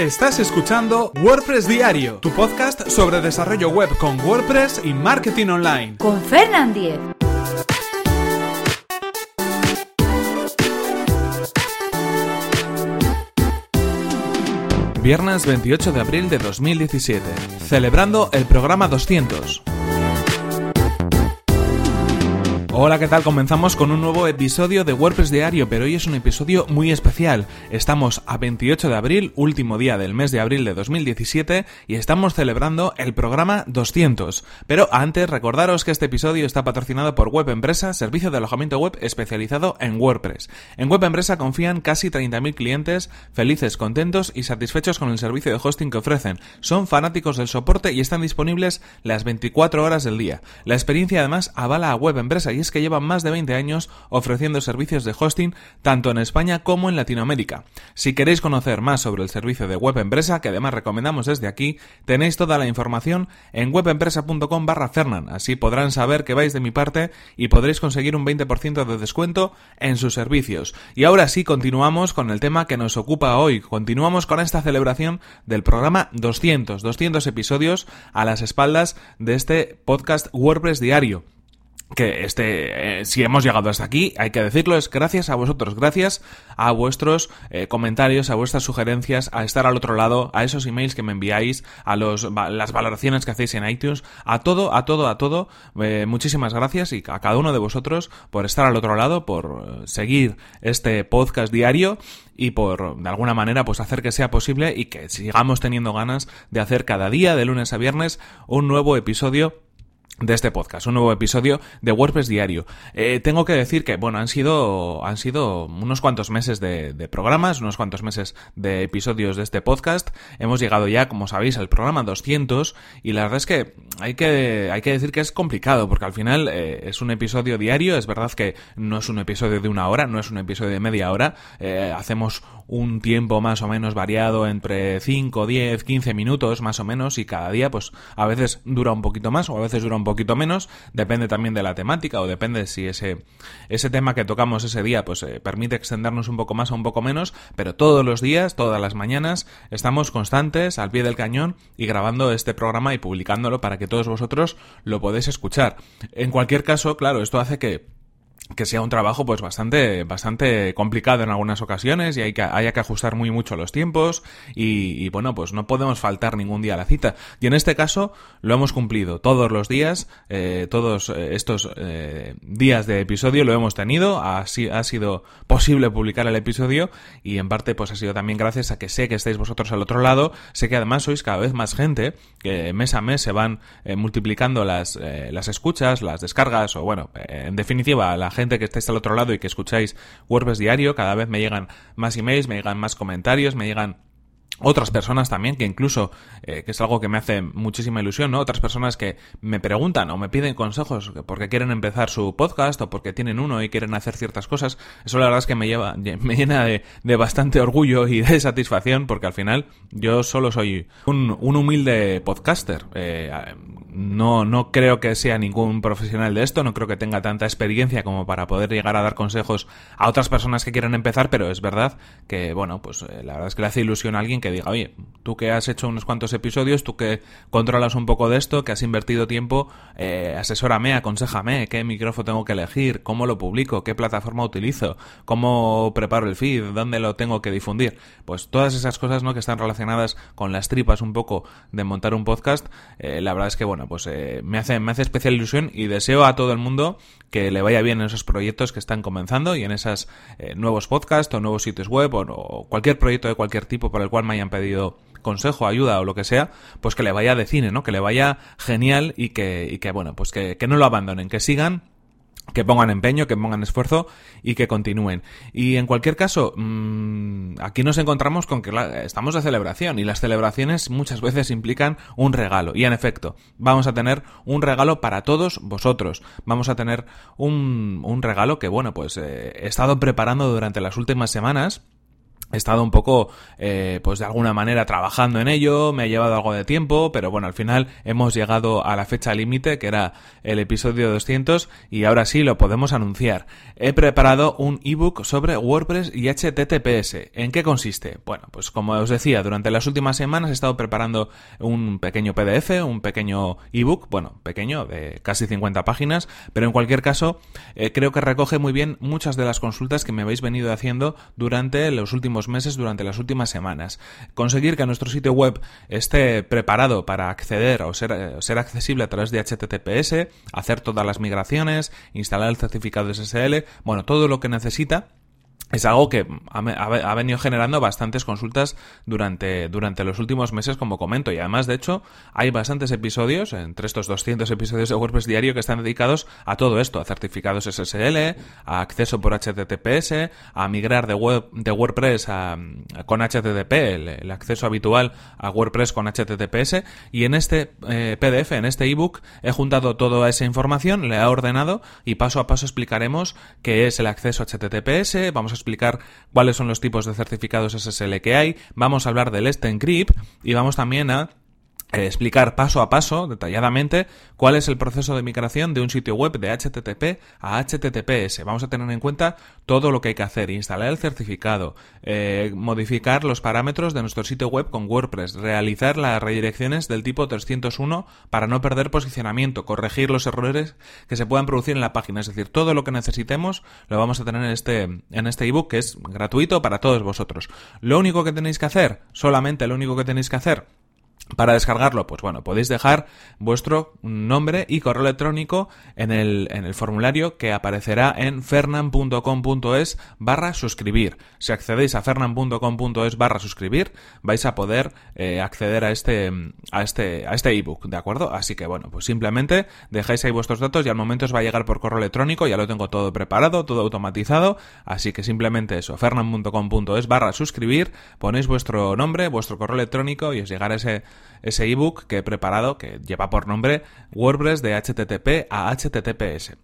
Estás escuchando WordPress Diario, tu podcast sobre desarrollo web con WordPress y marketing online. Con Fernand Diez. Viernes 28 de abril de 2017, celebrando el programa 200. Hola, ¿qué tal? Comenzamos con un nuevo episodio de WordPress Diario, pero hoy es un episodio muy especial. Estamos a 28 de abril, último día del mes de abril de 2017, y estamos celebrando el programa 200. Pero antes, recordaros que este episodio está patrocinado por Web Empresa, servicio de alojamiento web especializado en WordPress. En Web Empresa confían casi 30.000 clientes felices, contentos y satisfechos con el servicio de hosting que ofrecen. Son fanáticos del soporte y están disponibles las 24 horas del día. La experiencia además avala a Web Empresa y es que llevan más de 20 años ofreciendo servicios de hosting tanto en España como en Latinoamérica. Si queréis conocer más sobre el servicio de Web Empresa, que además recomendamos desde aquí, tenéis toda la información en webempresa.com barra Fernan. Así podrán saber que vais de mi parte y podréis conseguir un 20% de descuento en sus servicios. Y ahora sí, continuamos con el tema que nos ocupa hoy. Continuamos con esta celebración del programa 200, 200 episodios a las espaldas de este podcast WordPress diario que este, eh, si hemos llegado hasta aquí, hay que decirlo, es gracias a vosotros, gracias a vuestros eh, comentarios, a vuestras sugerencias, a estar al otro lado, a esos emails que me enviáis, a los, las valoraciones que hacéis en iTunes, a todo, a todo, a todo. Eh, muchísimas gracias y a cada uno de vosotros por estar al otro lado, por seguir este podcast diario y por de alguna manera pues hacer que sea posible y que sigamos teniendo ganas de hacer cada día de lunes a viernes un nuevo episodio de este podcast, un nuevo episodio de WordPress Diario. Eh, tengo que decir que, bueno, han sido, han sido unos cuantos meses de, programas, unos cuantos meses de episodios de este podcast. Hemos llegado ya, como sabéis, al programa 200 y la verdad es que hay que, hay que decir que es complicado porque al final eh, es un episodio diario. Es verdad que no es un episodio de una hora, no es un episodio de media hora. Eh, hacemos un tiempo más o menos variado entre 5, 10, 15 minutos más o menos y cada día pues a veces dura un poquito más o a veces dura un menos, depende también de la temática o depende si ese, ese tema que tocamos ese día pues eh, permite extendernos un poco más o un poco menos, pero todos los días, todas las mañanas estamos constantes al pie del cañón y grabando este programa y publicándolo para que todos vosotros lo podéis escuchar. En cualquier caso, claro, esto hace que que sea un trabajo pues bastante bastante complicado en algunas ocasiones y hay que, haya que ajustar muy mucho los tiempos y, bueno pues no podemos faltar ningún día a la cita. Y en este caso lo hemos cumplido. Todos los días eh, todos eh, estos eh, días de episodio lo hemos tenido. Así ha sido posible publicar el episodio y en parte pues ha sido también gracias a que sé que estáis vosotros al otro lado. Sé que además sois cada vez más gente que mes a mes se van multiplicando las las escuchas las descargas o bueno en definitiva la gente que estáis al otro lado y que escucháis WordPress diario, cada vez me llegan más emails, me llegan más comentarios, me llegan otras personas también, que incluso, eh, que es algo que me hace muchísima ilusión, ¿no? Otras personas que me preguntan o me piden consejos porque quieren empezar su podcast o porque tienen uno y quieren hacer ciertas cosas. Eso la verdad es que me lleva, me llena de, bastante orgullo y de satisfacción porque al final yo solo soy un, humilde podcaster. Eh, no, no creo que sea ningún profesional de esto, no creo que tenga tanta experiencia como para poder llegar a dar consejos a otras personas que quieren empezar, pero es verdad que, bueno, pues eh, la verdad es que le hace ilusión a alguien que diga, oye, tú que has hecho unos cuantos episodios, tú que controlas un poco de esto, que has invertido tiempo, eh, asesórame, aconsejame, qué micrófono tengo que elegir, cómo lo publico, qué plataforma utilizo, cómo preparo el feed, dónde lo tengo que difundir. Pues todas esas cosas, ¿no? Que están relacionadas con las tripas un poco de montar un podcast, eh, la verdad es que, bueno, pues eh, me, hace, me hace especial ilusión y deseo a todo el mundo que le vaya bien en esos proyectos que están comenzando y en esos eh, nuevos podcasts o nuevos sitios web o, cualquier proyecto de cualquier tipo por el cual me hayan pedido consejo, ayuda o lo que sea, pues que le vaya de cine, ¿no? Que le vaya genial y que, y que bueno, pues que, no lo abandonen, que sigan que pongan empeño, que pongan esfuerzo y que continúen. Y en cualquier caso, mmm, aquí nos encontramos con que estamos de celebración y las celebraciones muchas veces implican un regalo. Y en efecto, vamos a tener un regalo para todos vosotros. Vamos a tener un, un regalo que, bueno, pues eh, he estado preparando durante las últimas semanas he estado un poco, eh, pues de alguna manera trabajando en ello, me ha llevado algo de tiempo, pero bueno, al final hemos llegado a la fecha límite, que era el episodio 200, y ahora sí lo podemos anunciar. He preparado un ebook sobre WordPress y HTTPS. ¿En qué consiste? Bueno, pues como os decía, durante las últimas semanas he estado preparando un pequeño PDF, un pequeño ebook, bueno, pequeño, de casi 50 páginas, pero en cualquier caso, eh, creo que recoge muy bien muchas de las consultas que me habéis venido haciendo durante los últimos meses, durante las últimas semanas. Conseguir que nuestro sitio web esté preparado para acceder o ser, eh, ser accesible a través de HTTPS, hacer todas las migraciones, instalar el certificado SSL, bueno, todo lo que necesita es algo que ha, venido generando bastantes consultas durante, durante los últimos meses, como comento. Y además, de hecho, hay bastantes episodios, entre estos 200 episodios de WordPress Diario, que están dedicados a todo esto, a certificados SSL, a acceso por HTTPS, a migrar de, web, de WordPress a, con HTTP, el, acceso habitual a WordPress con HTTPS. Y en este eh, PDF, en este ebook, he juntado toda esa información, le he ordenado y paso a paso explicaremos qué es el acceso a HTTPS, vamos a explicar cuáles son los tipos de certificados SSL que hay, vamos a hablar del Encrypt y vamos también a eh, explicar paso a paso, detalladamente, cuál es el proceso de migración de un sitio web de HTTP a HTTPS. Vamos a tener en cuenta todo lo que hay que hacer, instalar el certificado, eh, modificar los parámetros de nuestro sitio web con WordPress, realizar las redirecciones del tipo 301 para no perder posicionamiento, corregir los errores que se puedan producir en la página. Es decir, todo lo que necesitemos lo vamos a tener en este, en este ebook que es gratuito para todos vosotros. Lo único que tenéis que hacer, solamente lo único que tenéis que hacer, para descargarlo, pues bueno, podéis dejar vuestro nombre y correo electrónico en el, en el formulario que aparecerá en fernan.com.es barra suscribir. Si accedéis a fernan.com.es barra suscribir, vais a poder eh, acceder a este, a este, a este ebook, ¿de acuerdo? Así que bueno, pues simplemente dejáis ahí vuestros datos y al momento os va a llegar por correo electrónico, ya lo tengo todo preparado, todo automatizado, así que simplemente eso, fernan.com.es barra suscribir, ponéis vuestro nombre, vuestro correo electrónico y os llegará ese ese ebook que he preparado que lleva por nombre WordPress de HTTP a HTTPS.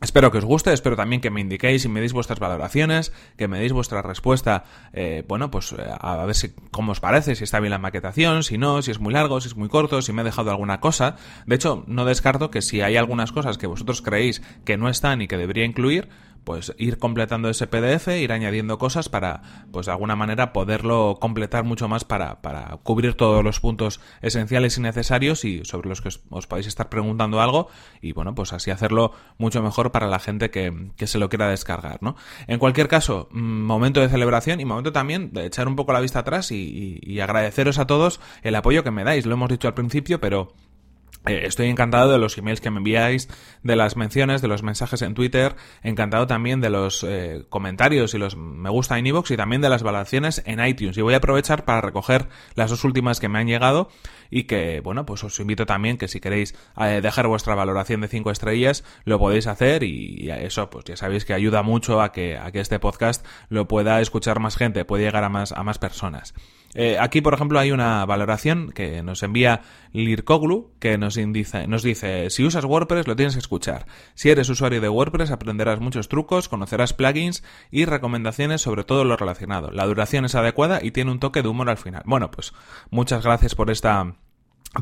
Espero que os guste, espero también que me indiquéis y me deis vuestras valoraciones, que me deis vuestra respuesta, eh, bueno, pues eh, a ver si, cómo os parece, si está bien la maquetación, si no, si es muy largo, si es muy corto, si me he dejado alguna cosa. De hecho, no descarto que si hay algunas cosas que vosotros creéis que no están y que debería incluir, pues ir completando ese PDF, ir añadiendo cosas para, pues de alguna manera poderlo completar mucho más para, para cubrir todos los puntos esenciales y necesarios y sobre los que os, podéis estar preguntando algo y bueno, pues así hacerlo mucho mejor para la gente que, que se lo quiera descargar, ¿no? En cualquier caso, mm, momento de celebración y momento también de echar un poco la vista atrás y, agradeceros a todos el apoyo que me dais. Lo hemos dicho al principio, pero estoy encantado de los emails que me enviáis, de las menciones, de los mensajes en Twitter, encantado también de los eh, comentarios y los me gusta en iVoox y también de las valoraciones en iTunes. Y voy a aprovechar para recoger las dos últimas que me han llegado y que, bueno, pues os invito también que si queréis eh, dejar vuestra valoración de 5 estrellas, lo podéis hacer y, eso, pues ya sabéis que ayuda mucho a que, a que este podcast lo pueda escuchar más gente, puede llegar a más, a más personas. Eh, aquí, por ejemplo, hay una valoración que nos envía Lirkoglu, que nos, nos dice, si usas WordPress lo tienes que escuchar. Si eres usuario de WordPress aprenderás muchos trucos, conocerás plugins y recomendaciones sobre todo lo relacionado. La duración es adecuada y tiene un toque de humor al final. Bueno, pues muchas gracias por esta,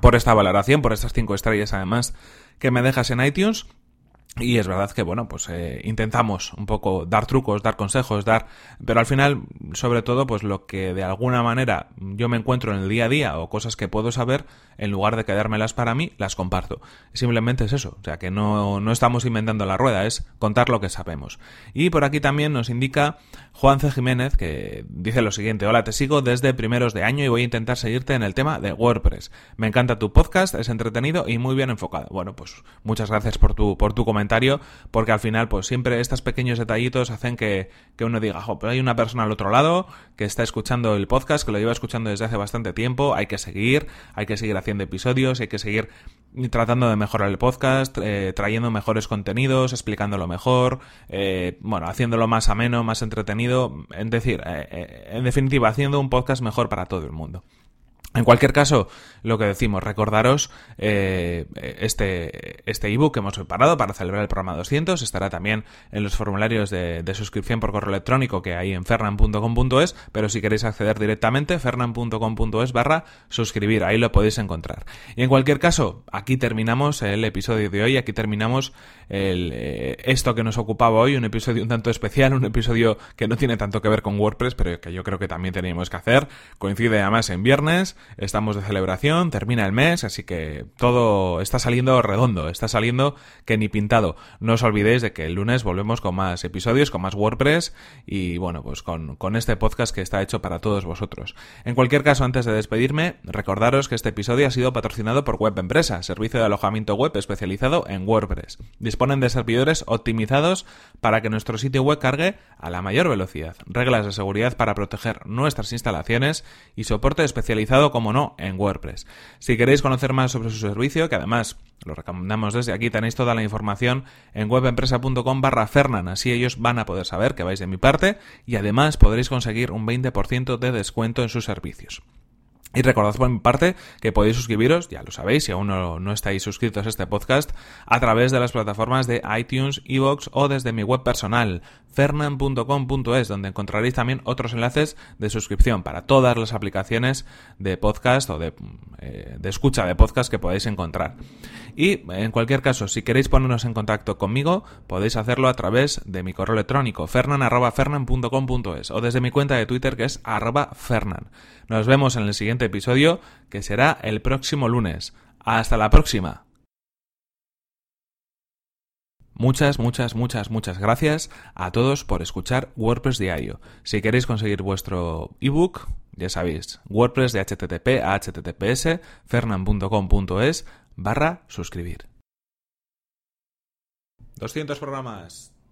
por esta valoración, por estas cinco estrellas además que me dejas en iTunes. Y es verdad que, bueno, pues eh, intentamos un poco dar trucos, dar consejos, dar... Pero al final, sobre todo, pues lo que de alguna manera yo me encuentro en el día a día o cosas que puedo saber, en lugar de quedármelas para mí, las comparto. Simplemente es eso. O sea, que no, no estamos inventando la rueda, es contar lo que sabemos. Y por aquí también nos indica Juan C. Jiménez, que dice lo siguiente. Hola, te sigo desde primeros de año y voy a intentar seguirte en el tema de WordPress. Me encanta tu podcast, es entretenido y muy bien enfocado. Bueno, pues muchas gracias por tu, por tu comentario porque al final, pues siempre estos pequeños detallitos hacen que, uno diga, pero hay una persona al otro lado que está escuchando el podcast, que lo lleva escuchando desde hace bastante tiempo, hay que seguir, hay que seguir haciendo episodios, hay que seguir tratando de mejorar el podcast, eh, trayendo mejores contenidos, explicándolo mejor, eh, bueno, haciéndolo más ameno, más entretenido, es decir, eh, en definitiva, haciendo un podcast mejor para todo el mundo. En cualquier caso, lo que decimos, recordaros eh, este, este ebook que hemos preparado para celebrar el programa 200. Estará también en los formularios de, suscripción por correo electrónico que hay en fernan.com.es, pero si queréis acceder directamente, fernan.com.es barra suscribir, ahí lo podéis encontrar. Y en cualquier caso, aquí terminamos el episodio de hoy, aquí terminamos eh, esto que nos ocupaba hoy, un episodio un tanto especial, un episodio que no tiene tanto que ver con WordPress, pero que yo creo que también teníamos que hacer. Coincide además en viernes estamos de celebración, termina el mes, así que todo está saliendo redondo, está saliendo que ni pintado. No os olvidéis de que el lunes volvemos con más episodios, con más WordPress y bueno, pues con, con este podcast que está hecho para todos vosotros. En cualquier caso, antes de despedirme, recordaros que este episodio ha sido patrocinado por Web Empresa, servicio de alojamiento web especializado en WordPress. Disponen de servidores optimizados para que nuestro sitio web cargue a la mayor velocidad, reglas de seguridad para proteger nuestras instalaciones y soporte especializado como no, en WordPress. Si queréis conocer más sobre su servicio, que además lo recomendamos desde aquí, tenéis toda la información en webempresa.com barra Fernan, así ellos van a poder saber que vais de mi parte y además podréis conseguir un 20% de descuento en sus servicios. Y recordad por mi parte que podéis suscribiros, ya lo sabéis, si aún no, estáis suscritos a este podcast, a través de las plataformas de iTunes, Evox o desde mi web personal, fernan.com.es, donde encontraréis también otros enlaces de suscripción para todas las aplicaciones de podcast o de, eh, de escucha de podcast que podáis encontrar. Y en cualquier caso, si queréis ponernos en contacto conmigo, podéis hacerlo a través de mi correo electrónico, fernan.fernan.com.es o desde mi cuenta de Twitter que es fernan. Nos vemos en el siguiente episodio, que será el próximo lunes. Hasta la próxima. Muchas, muchas, muchas, muchas gracias a todos por escuchar WordPress Diario. Si queréis conseguir vuestro ebook, ya sabéis, WordPress de HTTP a HTTPS, fernan.com.es barra suscribir. 200 programas.